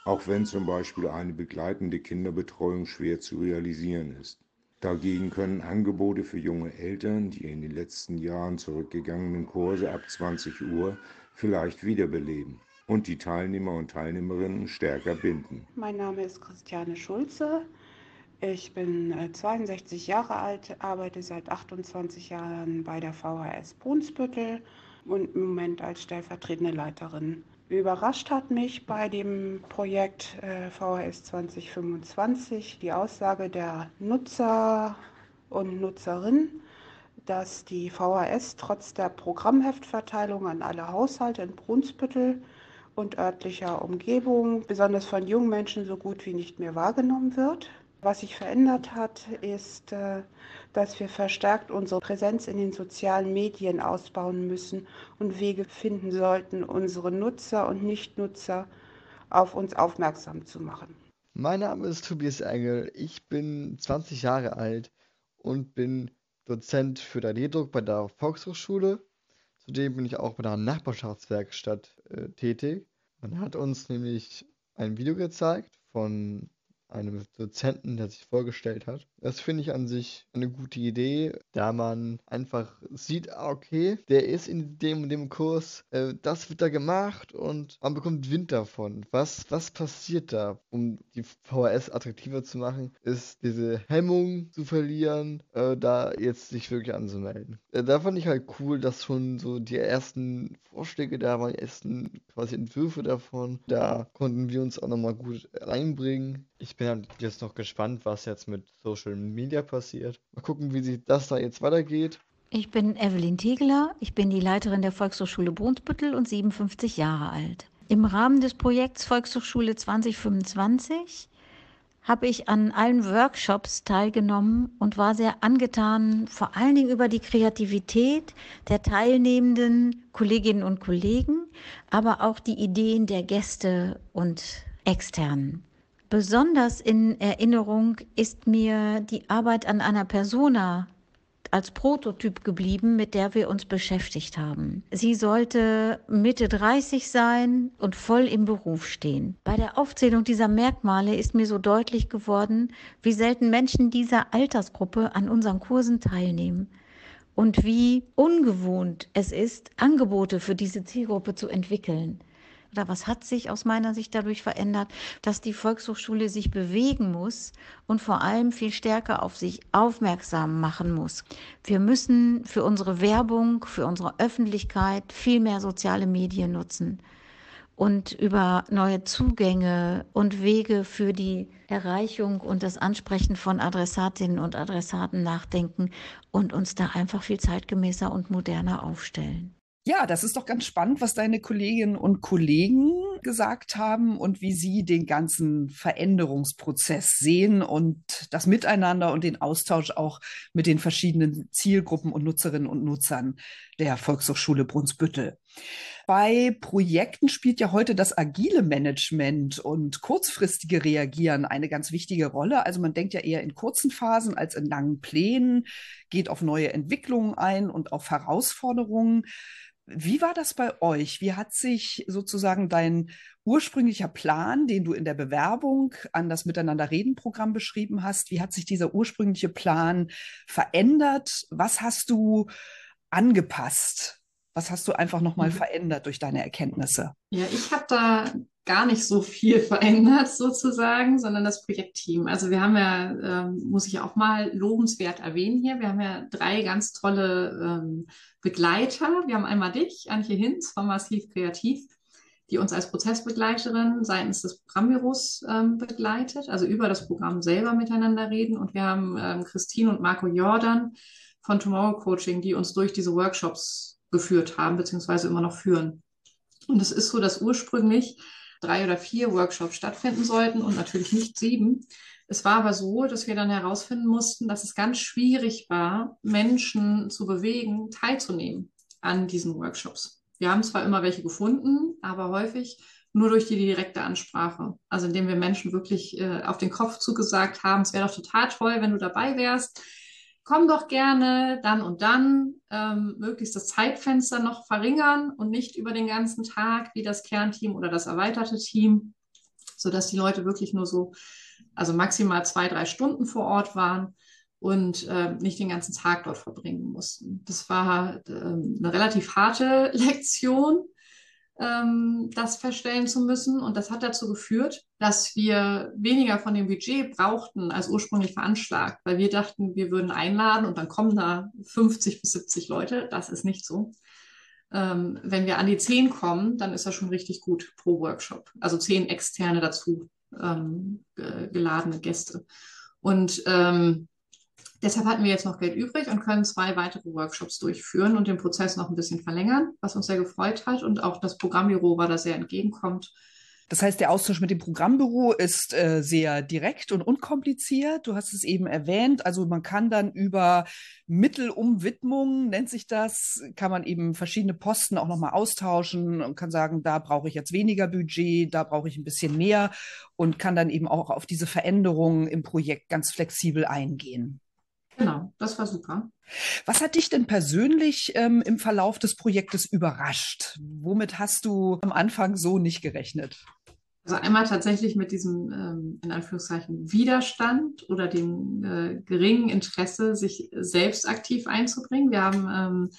Auch wenn zum Beispiel eine begleitende Kinderbetreuung schwer zu realisieren ist. Dagegen können Angebote für junge Eltern, die in den letzten Jahren zurückgegangenen Kurse ab 20 Uhr vielleicht wiederbeleben und die Teilnehmer und Teilnehmerinnen stärker binden. Mein Name ist Christiane Schulze. Ich bin 62 äh, Jahre alt, arbeite seit 28 Jahren bei der VHS Brunsbüttel und im Moment als stellvertretende Leiterin. Überrascht hat mich bei dem Projekt äh, VHS 2025 die Aussage der Nutzer und Nutzerinnen, dass die VHS trotz der Programmheftverteilung an alle Haushalte in Brunsbüttel und örtlicher Umgebung, besonders von jungen Menschen, so gut wie nicht mehr wahrgenommen wird. Was sich verändert hat, ist, äh, dass wir verstärkt unsere Präsenz in den sozialen Medien ausbauen müssen und Wege finden sollten, unsere Nutzer und Nichtnutzer auf uns aufmerksam zu machen. Mein Name ist Tobias Engel, ich bin 20 Jahre alt und bin Dozent für 3D-Druck bei der Volkshochschule Zudem bin ich auch bei der Nachbarschaftswerkstatt äh, tätig. Man hat uns nämlich ein Video gezeigt von einem Dozenten, der sich vorgestellt hat. Das finde ich an sich eine gute Idee, da man einfach sieht, ah, okay, der ist in dem und dem Kurs, äh, das wird da gemacht und man bekommt Wind davon. Was, was passiert da, um die VHS attraktiver zu machen, ist diese Hemmung zu verlieren, äh, da jetzt sich wirklich anzumelden. Äh, da fand ich halt cool, dass schon so die ersten Vorschläge da waren, die ersten quasi Entwürfe davon. Da konnten wir uns auch nochmal gut reinbringen. Ich bin jetzt noch gespannt, was jetzt mit Social Media passiert. Mal gucken, wie das da jetzt weitergeht. Ich bin Evelyn Tegeler, ich bin die Leiterin der Volkshochschule Brunsbüttel und 57 Jahre alt. Im Rahmen des Projekts Volkshochschule 2025 habe ich an allen Workshops teilgenommen und war sehr angetan, vor allen Dingen über die Kreativität der teilnehmenden Kolleginnen und Kollegen, aber auch die Ideen der Gäste und Externen. Besonders in Erinnerung ist mir die Arbeit an einer Persona als Prototyp geblieben, mit der wir uns beschäftigt haben. Sie sollte Mitte 30 sein und voll im Beruf stehen. Bei der Aufzählung dieser Merkmale ist mir so deutlich geworden, wie selten Menschen dieser Altersgruppe an unseren Kursen teilnehmen und wie ungewohnt es ist, Angebote für diese Zielgruppe zu entwickeln oder was hat sich aus meiner Sicht dadurch verändert, dass die Volkshochschule sich bewegen muss und vor allem viel stärker auf sich aufmerksam machen muss. Wir müssen für unsere Werbung, für unsere Öffentlichkeit viel mehr soziale Medien nutzen und über neue Zugänge und Wege für die Erreichung und das Ansprechen von Adressatinnen und Adressaten nachdenken und uns da einfach viel zeitgemäßer und moderner aufstellen. Ja, das ist doch ganz spannend, was deine Kolleginnen und Kollegen gesagt haben und wie sie den ganzen Veränderungsprozess sehen und das Miteinander und den Austausch auch mit den verschiedenen Zielgruppen und Nutzerinnen und Nutzern der Volkshochschule Brunsbüttel. Bei Projekten spielt ja heute das agile Management und kurzfristige Reagieren eine ganz wichtige Rolle. Also man denkt ja eher in kurzen Phasen als in langen Plänen, geht auf neue Entwicklungen ein und auf Herausforderungen. Wie war das bei euch? Wie hat sich sozusagen dein ursprünglicher Plan, den du in der Bewerbung an das Miteinander-Reden-Programm beschrieben hast, wie hat sich dieser ursprüngliche Plan verändert? Was hast du angepasst? Was hast du einfach nochmal mhm. verändert durch deine Erkenntnisse? Ja, ich habe da gar nicht so viel <laughs> verändert sozusagen, sondern das Projektteam. Also wir haben ja, ähm, muss ich auch mal lobenswert erwähnen hier, wir haben ja drei ganz tolle ähm, Begleiter. Wir haben einmal dich, Antje Hinz von Massiv Kreativ, die uns als Prozessbegleiterin seitens des Programmbüros ähm, begleitet, also über das Programm selber miteinander reden. Und wir haben ähm, Christine und Marco Jordan von Tomorrow Coaching, die uns durch diese Workshops geführt haben, beziehungsweise immer noch führen. Und es ist so, dass ursprünglich drei oder vier Workshops stattfinden sollten und natürlich nicht sieben. Es war aber so, dass wir dann herausfinden mussten, dass es ganz schwierig war, Menschen zu bewegen, teilzunehmen an diesen Workshops. Wir haben zwar immer welche gefunden, aber häufig nur durch die direkte Ansprache. Also indem wir Menschen wirklich äh, auf den Kopf zugesagt haben, es wäre doch total toll, wenn du dabei wärst. Komm doch gerne dann und dann, ähm, möglichst das Zeitfenster noch verringern und nicht über den ganzen Tag wie das Kernteam oder das erweiterte Team, sodass die Leute wirklich nur so, also maximal zwei, drei Stunden vor Ort waren und äh, nicht den ganzen Tag dort verbringen mussten. Das war äh, eine relativ harte <laughs> Lektion, ähm, das feststellen zu müssen. Und das hat dazu geführt, dass wir weniger von dem Budget brauchten als ursprünglich veranschlagt, weil wir dachten, wir würden einladen und dann kommen da 50 bis 70 Leute. Das ist nicht so. Ähm, wenn wir an die 10 kommen, dann ist das schon richtig gut pro Workshop. Also 10 externe dazu ähm, geladene Gäste. Und ähm, Deshalb hatten wir jetzt noch Geld übrig und können zwei weitere Workshops durchführen und den Prozess noch ein bisschen verlängern, was uns sehr gefreut hat. Und auch das Programmbüro war da sehr entgegenkommt. Das heißt, der Austausch mit dem Programmbüro ist äh, sehr direkt und unkompliziert. Du hast es eben erwähnt. Also man kann dann über Mittelumwidmung, nennt sich das, kann man eben verschiedene Posten auch nochmal austauschen und kann sagen, da brauche ich jetzt weniger Budget, da brauche ich ein bisschen mehr und kann dann eben auch auf diese Veränderungen im Projekt ganz flexibel eingehen. Genau, das war super. Was hat dich denn persönlich ähm, im Verlauf des Projektes überrascht? Womit hast du am Anfang so nicht gerechnet? Also einmal tatsächlich mit diesem ähm, in Anführungszeichen Widerstand oder dem äh, geringen Interesse, sich selbst aktiv einzubringen. Wir haben ähm,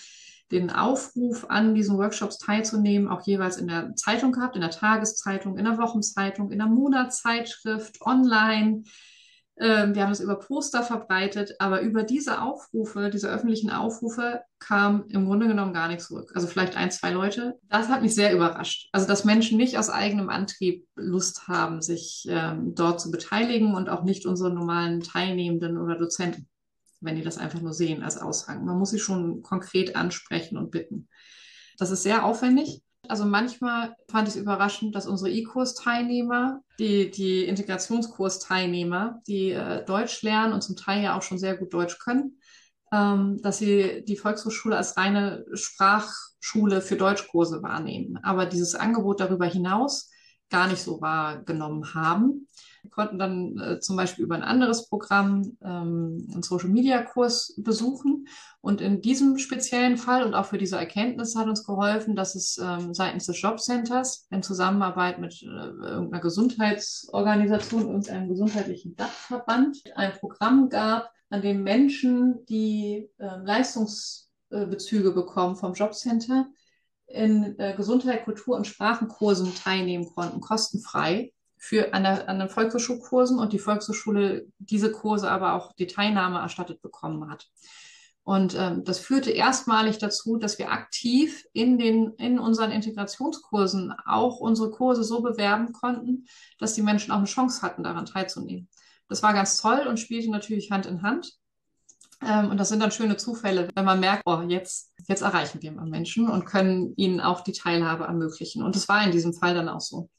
den Aufruf an diesen Workshops teilzunehmen, auch jeweils in der Zeitung gehabt, in der Tageszeitung, in der Wochenzeitung, in der Monatszeitschrift, online. Ähm, wir haben es über Poster verbreitet, aber über diese Aufrufe, diese öffentlichen Aufrufe kam im Grunde genommen gar nichts zurück. Also vielleicht ein, zwei Leute. Das hat mich sehr überrascht. Also dass Menschen nicht aus eigenem Antrieb Lust haben, sich ähm, dort zu beteiligen und auch nicht unsere normalen Teilnehmenden oder Dozenten, wenn die das einfach nur sehen als Aushang. Man muss sie schon konkret ansprechen und bitten. Das ist sehr aufwendig. Also manchmal fand ich es überraschend, dass unsere E-Kurs-Teilnehmer, die, die Integrationskurs-Teilnehmer, die äh, Deutsch lernen und zum Teil ja auch schon sehr gut Deutsch können, ähm, dass sie die Volkshochschule als reine Sprachschule für Deutschkurse wahrnehmen. Aber dieses Angebot darüber hinaus gar nicht so wahrgenommen haben. Wir konnten dann äh, zum Beispiel über ein anderes Programm ähm, einen Social-Media-Kurs besuchen. Und in diesem speziellen Fall und auch für diese Erkenntnis hat uns geholfen, dass es ähm, seitens des Jobcenters in Zusammenarbeit mit äh, irgendeiner Gesundheitsorganisation, irgendeinem gesundheitlichen Dachverband ein Programm gab, an dem Menschen, die äh, Leistungsbezüge bekommen vom Jobcenter, in äh, Gesundheit, Kultur und Sprachenkursen teilnehmen konnten, kostenfrei für an, der, an den Volkshochschulkursen und die Volkshochschule diese Kurse aber auch die Teilnahme erstattet bekommen hat. Und ähm, das führte erstmalig dazu, dass wir aktiv in, den, in unseren Integrationskursen auch unsere Kurse so bewerben konnten, dass die Menschen auch eine Chance hatten, daran teilzunehmen. Das war ganz toll und spielte natürlich Hand in Hand. Ähm, und das sind dann schöne Zufälle, wenn man merkt, oh, jetzt, jetzt erreichen wir mal Menschen und können ihnen auch die Teilhabe ermöglichen. Und das war in diesem Fall dann auch so.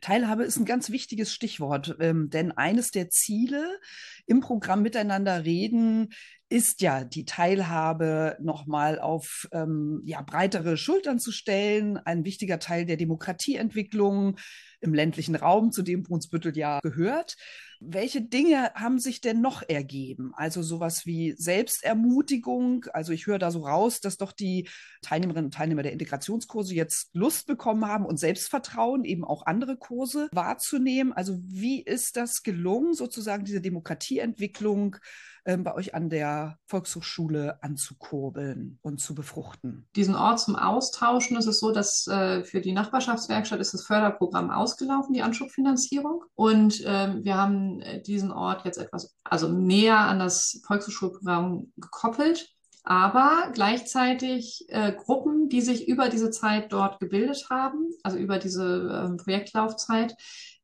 Teilhabe ist ein ganz wichtiges Stichwort, ähm, denn eines der Ziele im Programm Miteinander reden ist ja die Teilhabe nochmal auf ähm, ja, breitere Schultern zu stellen, ein wichtiger Teil der Demokratieentwicklung im ländlichen Raum, zu dem Brunsbüttel ja gehört. Welche Dinge haben sich denn noch ergeben? Also sowas wie Selbstermutigung. Also ich höre da so raus, dass doch die Teilnehmerinnen und Teilnehmer der Integrationskurse jetzt Lust bekommen haben und Selbstvertrauen, eben auch andere Kurse wahrzunehmen. Also wie ist das gelungen, sozusagen diese Demokratieentwicklung ähm, bei euch an der Volkshochschule anzukurbeln und zu befruchten? Diesen Ort zum Austauschen ist es so, dass äh, für die Nachbarschaftswerkstatt ist das Förderprogramm ausgelaufen, die Anschubfinanzierung. Und ähm, wir haben äh, diesen Ort jetzt etwas, also näher an das Volkshochschulprogramm gekoppelt aber gleichzeitig äh, Gruppen, die sich über diese Zeit dort gebildet haben, also über diese äh, Projektlaufzeit,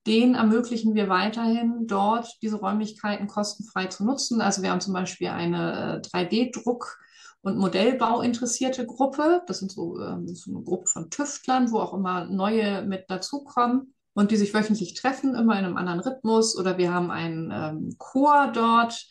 denen ermöglichen wir weiterhin dort diese Räumlichkeiten kostenfrei zu nutzen. Also wir haben zum Beispiel eine 3D-Druck- äh, und Modellbau interessierte Gruppe. Das sind so, ähm, so eine Gruppe von Tüftlern, wo auch immer neue mit dazukommen und die sich wöchentlich treffen, immer in einem anderen Rhythmus. Oder wir haben einen ähm, Chor dort,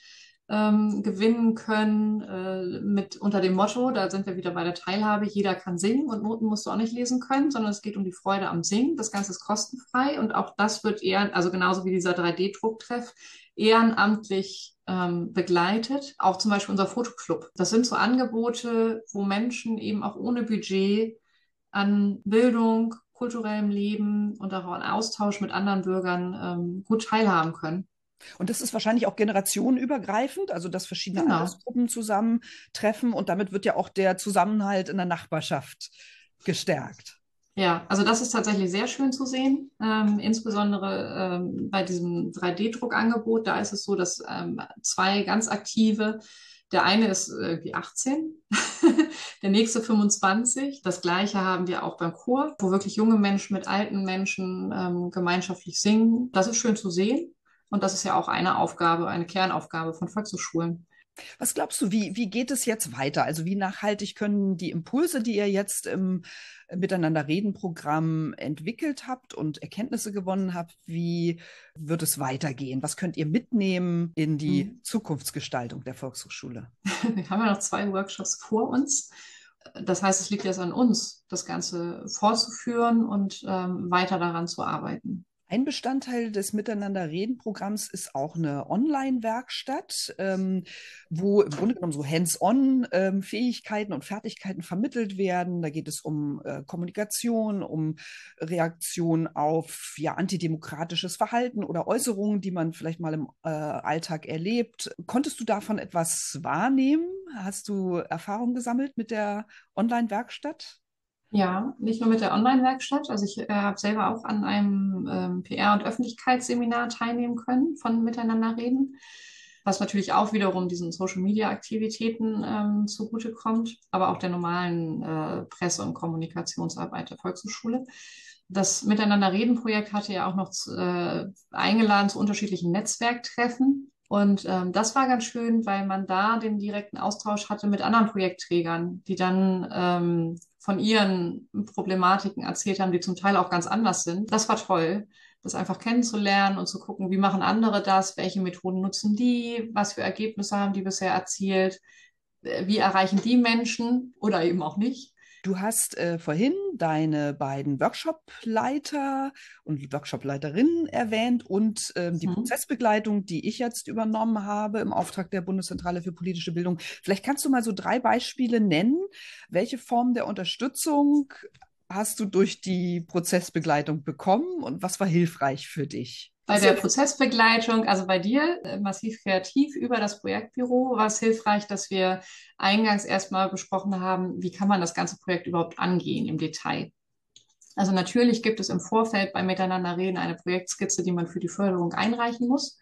ähm, gewinnen können äh, mit unter dem Motto, da sind wir wieder bei der Teilhabe, jeder kann singen und Noten musst du auch nicht lesen können, sondern es geht um die Freude am Singen. Das Ganze ist kostenfrei und auch das wird eher, also genauso wie dieser 3D-Drucktreff, ehrenamtlich ähm, begleitet. Auch zum Beispiel unser Fotoclub. Das sind so Angebote, wo Menschen eben auch ohne Budget an Bildung, kulturellem Leben und auch an Austausch mit anderen Bürgern ähm, gut teilhaben können. Und das ist wahrscheinlich auch generationenübergreifend, also dass verschiedene Genau. Altersgruppen zusammentreffen und damit wird ja auch der Zusammenhalt in der Nachbarschaft gestärkt. Ja, also das ist tatsächlich sehr schön zu sehen, ähm, insbesondere ähm, bei diesem 3D-Druckangebot. Da ist es so, dass ähm, zwei ganz aktive, der eine ist irgendwie 18, <laughs> der nächste 25. Das gleiche haben wir auch beim Chor, wo wirklich junge Menschen mit alten Menschen ähm, gemeinschaftlich singen. Das ist schön zu sehen. Und das ist ja auch eine Aufgabe, eine Kernaufgabe von Volkshochschulen. Was glaubst du, wie, wie geht es jetzt weiter? Also wie nachhaltig können die Impulse, die ihr jetzt im Miteinander reden Programm entwickelt habt und Erkenntnisse gewonnen habt, wie wird es weitergehen? Was könnt ihr mitnehmen in die Mhm. Zukunftsgestaltung der Volkshochschule? <laughs> Wir haben ja noch zwei Workshops vor uns. Das heißt, es liegt jetzt an uns, das Ganze fortzuführen und ähm, weiter daran zu arbeiten. Ein Bestandteil des Miteinander-Reden-Programms ist auch eine Online-Werkstatt, ähm, wo im Grunde genommen so hands-on ähm, Fähigkeiten und Fertigkeiten vermittelt werden. Da geht es um äh, Kommunikation, um Reaktion auf ja, antidemokratisches Verhalten oder Äußerungen, die man vielleicht mal im äh, Alltag erlebt. Konntest du davon etwas wahrnehmen? Hast du Erfahrung gesammelt mit der Online-Werkstatt? Ja, nicht nur mit der Online-Werkstatt. Also ich äh, habe selber auch an einem ähm, PR- und Öffentlichkeitsseminar teilnehmen können von Miteinander reden, was natürlich auch wiederum diesen Social-Media-Aktivitäten ähm, zugutekommt, aber auch der normalen äh, Presse- und Kommunikationsarbeit der Volkshochschule. Das Miteinander-Reden-Projekt hatte ja auch noch äh, eingeladen zu unterschiedlichen Netzwerktreffen. Und ähm, das war ganz schön, weil man da den direkten Austausch hatte mit anderen Projektträgern, die dann ähm, von ihren Problematiken erzählt haben, die zum Teil auch ganz anders sind. Das war toll, das einfach kennenzulernen und zu gucken, wie machen andere das, welche Methoden nutzen die, was für Ergebnisse haben die bisher erzielt, äh, wie erreichen die Menschen oder eben auch nicht. Du hast äh, vorhin deine beiden Workshop-Leiter und Workshop-Leiterinnen erwähnt und ähm, die Mhm. Prozessbegleitung, die ich jetzt übernommen habe im Auftrag der Bundeszentrale für politische Bildung. Vielleicht kannst du mal so drei Beispiele nennen. Welche Form der Unterstützung hast du durch die Prozessbegleitung bekommen und was war hilfreich für dich? Bei der Prozessbegleitung, also bei dir, äh, massiv kreativ über das Projektbüro, war es hilfreich, dass wir eingangs erstmal besprochen haben, wie kann man das ganze Projekt überhaupt angehen im Detail. Also natürlich gibt es im Vorfeld beim Miteinander reden eine Projektskizze, die man für die Förderung einreichen muss.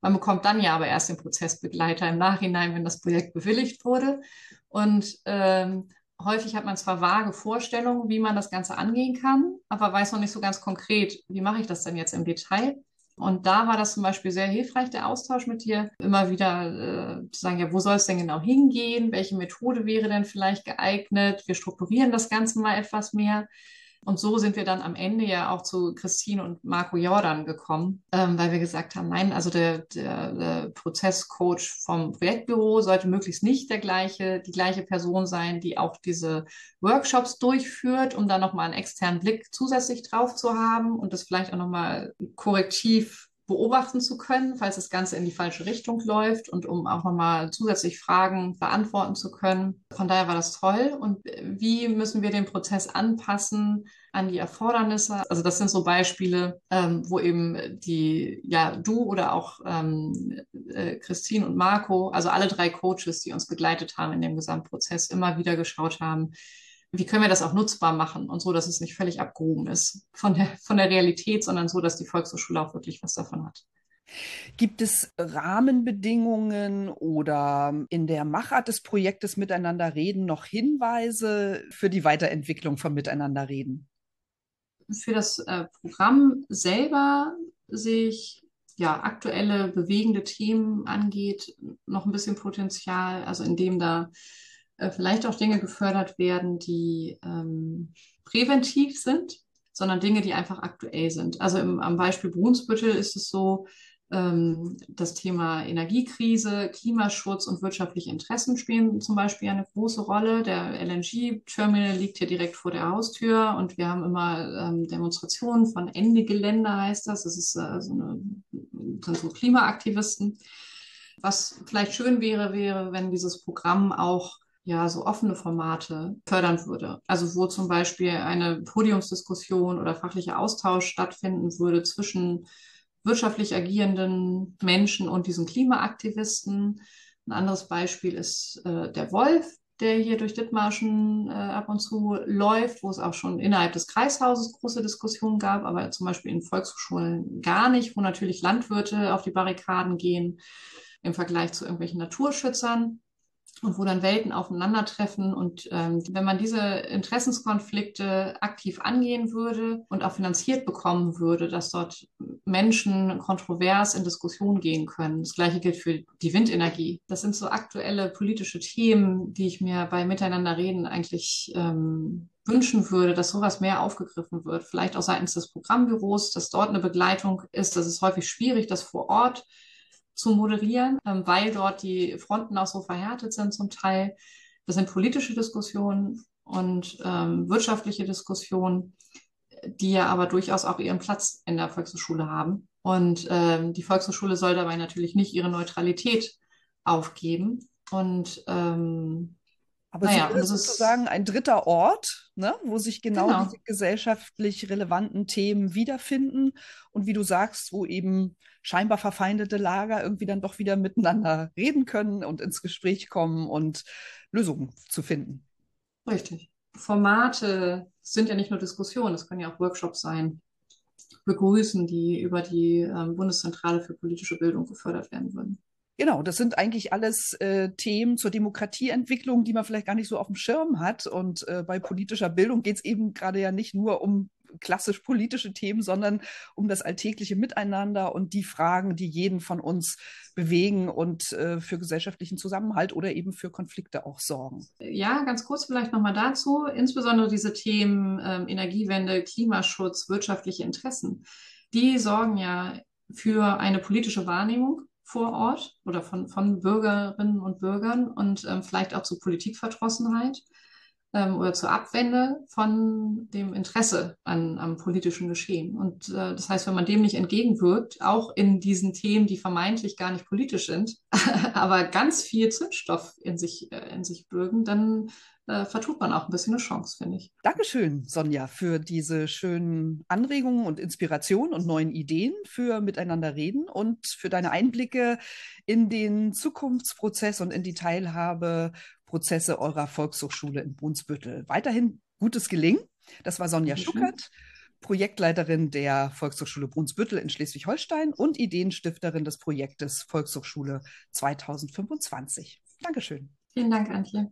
Man bekommt dann ja aber erst den Prozessbegleiter im Nachhinein, wenn das Projekt bewilligt wurde. Und ähm, häufig hat man zwar vage Vorstellungen, wie man das Ganze angehen kann, aber weiß noch nicht so ganz konkret, wie mache ich das denn jetzt im Detail. Und da war das zum Beispiel sehr hilfreich, der Austausch mit dir, immer wieder äh, zu sagen, ja, wo soll es denn genau hingehen? Welche Methode wäre denn vielleicht geeignet? Wir strukturieren das Ganze mal etwas mehr. Und so sind wir dann am Ende ja auch zu Christine und Marco Jordan gekommen, ähm, weil wir gesagt haben, nein, also der, der, der Prozesscoach vom Projektbüro sollte möglichst nicht der gleiche, die gleiche Person sein, die auch diese Workshops durchführt, um da nochmal einen externen Blick zusätzlich drauf zu haben und das vielleicht auch nochmal korrektiv beobachten zu können, falls das Ganze in die falsche Richtung läuft und um auch nochmal zusätzlich Fragen beantworten zu können. Von daher war das toll. Und wie müssen wir den Prozess anpassen an die Erfordernisse? Also das sind so Beispiele, ähm, wo eben die, ja, du oder auch ähm, äh, Christine und Marco, also alle drei Coaches, die uns begleitet haben in dem Gesamtprozess, immer wieder geschaut haben, wie können wir das auch nutzbar machen und so, dass es nicht völlig abgehoben ist von der, von der Realität, sondern so, dass die Volkshochschule auch wirklich was davon hat. Gibt es Rahmenbedingungen oder in der Machart des Projektes Miteinander reden noch Hinweise für die Weiterentwicklung von Miteinander reden? Für das äh, Programm selber sehe ich ja, aktuelle bewegende Themen angeht, noch ein bisschen Potenzial, also indem da äh, vielleicht auch Dinge gefördert werden, die ähm, präventiv sind, sondern Dinge, die einfach aktuell sind. Also im, am Beispiel Brunsbüttel ist es so, ähm, das Thema Energiekrise, Klimaschutz und wirtschaftliche Interessen spielen zum Beispiel eine große Rolle. Der LNG-Terminal liegt hier direkt vor der Haustür und wir haben immer ähm, Demonstrationen von Ende Gelände, heißt das. Das ist äh, so eine, sind so Klimaaktivisten. Was vielleicht schön wäre, wäre, wenn dieses Programm auch ja, so offene Formate fördern würde. Also wo zum Beispiel eine Podiumsdiskussion oder fachlicher Austausch stattfinden würde zwischen wirtschaftlich agierenden Menschen und diesen Klimaaktivisten. Ein anderes Beispiel ist äh, der Wolf, der hier durch Dithmarschen äh, ab und zu läuft, wo es auch schon innerhalb des Kreishauses große Diskussionen gab, aber zum Beispiel in Volkshochschulen gar nicht, wo natürlich Landwirte auf die Barrikaden gehen im Vergleich zu irgendwelchen Naturschützern und wo dann Welten aufeinandertreffen. Und ähm, wenn man diese Interessenskonflikte aktiv angehen würde und auch finanziert bekommen würde, dass dort Menschen kontrovers in Diskussion gehen können. Das gleiche gilt für die Windenergie. Das sind so aktuelle politische Themen, die ich mir bei Miteinander reden eigentlich ähm, wünschen würde, dass sowas mehr aufgegriffen wird. Vielleicht auch seitens des Programmbüros, dass dort eine Begleitung ist. Das ist häufig schwierig, das vor Ort zu moderieren, ähm, weil dort die Fronten auch so verhärtet sind zum Teil. Das sind politische Diskussionen und ähm, wirtschaftliche Diskussionen, die ja aber durchaus auch ihren Platz in der Volkshochschule haben. Und ähm, die Volkshochschule soll dabei natürlich nicht ihre Neutralität aufgeben. Und ähm, aber naja, sie ist sozusagen ein dritter Ort, ne, wo sich genau, genau, diese gesellschaftlich relevanten Themen wiederfinden und wie du sagst, wo eben scheinbar verfeindete Lager irgendwie dann doch wieder miteinander reden können und ins Gespräch kommen und Lösungen zu finden. Richtig. Formate sind ja nicht nur Diskussionen, es können ja auch Workshops sein, begrüßen, die über die ähm, Bundeszentrale für politische Bildung gefördert werden würden. Genau, das sind eigentlich alles äh, Themen zur Demokratieentwicklung, die man vielleicht gar nicht so auf dem Schirm hat. Und äh, bei politischer Bildung geht es eben gerade ja nicht nur um klassisch politische Themen, sondern um das alltägliche Miteinander und die Fragen, die jeden von uns bewegen und äh, für gesellschaftlichen Zusammenhalt oder eben für Konflikte auch sorgen. Ja, ganz kurz vielleicht nochmal dazu. Insbesondere diese Themen ähm, Energiewende, Klimaschutz, wirtschaftliche Interessen, die sorgen ja für eine politische Wahrnehmung vor Ort oder von, von Bürgerinnen und Bürgern und ähm, vielleicht auch zu Politikverdrossenheit ähm, oder zur Abwende von dem Interesse an, am politischen Geschehen. Und äh, das heißt, wenn man dem nicht entgegenwirkt, auch in diesen Themen, die vermeintlich gar nicht politisch sind, <laughs> aber ganz viel Zündstoff in sich, äh, in sich bürgen, dann äh, vertut man auch ein bisschen eine Chance, finde ich. Dankeschön, Sonja, für diese schönen Anregungen und Inspirationen und neuen Ideen für Miteinander reden und für deine Einblicke in den Zukunftsprozess und in die Teilhabeprozesse eurer Volkshochschule in Brunsbüttel. Weiterhin gutes Gelingen. Das war Sonja Dankeschön. Schuckert. Projektleiterin der Volkshochschule Brunsbüttel in Schleswig-Holstein und Ideenstifterin des Projektes Volkshochschule 2025. Dankeschön. Vielen Dank, Antje.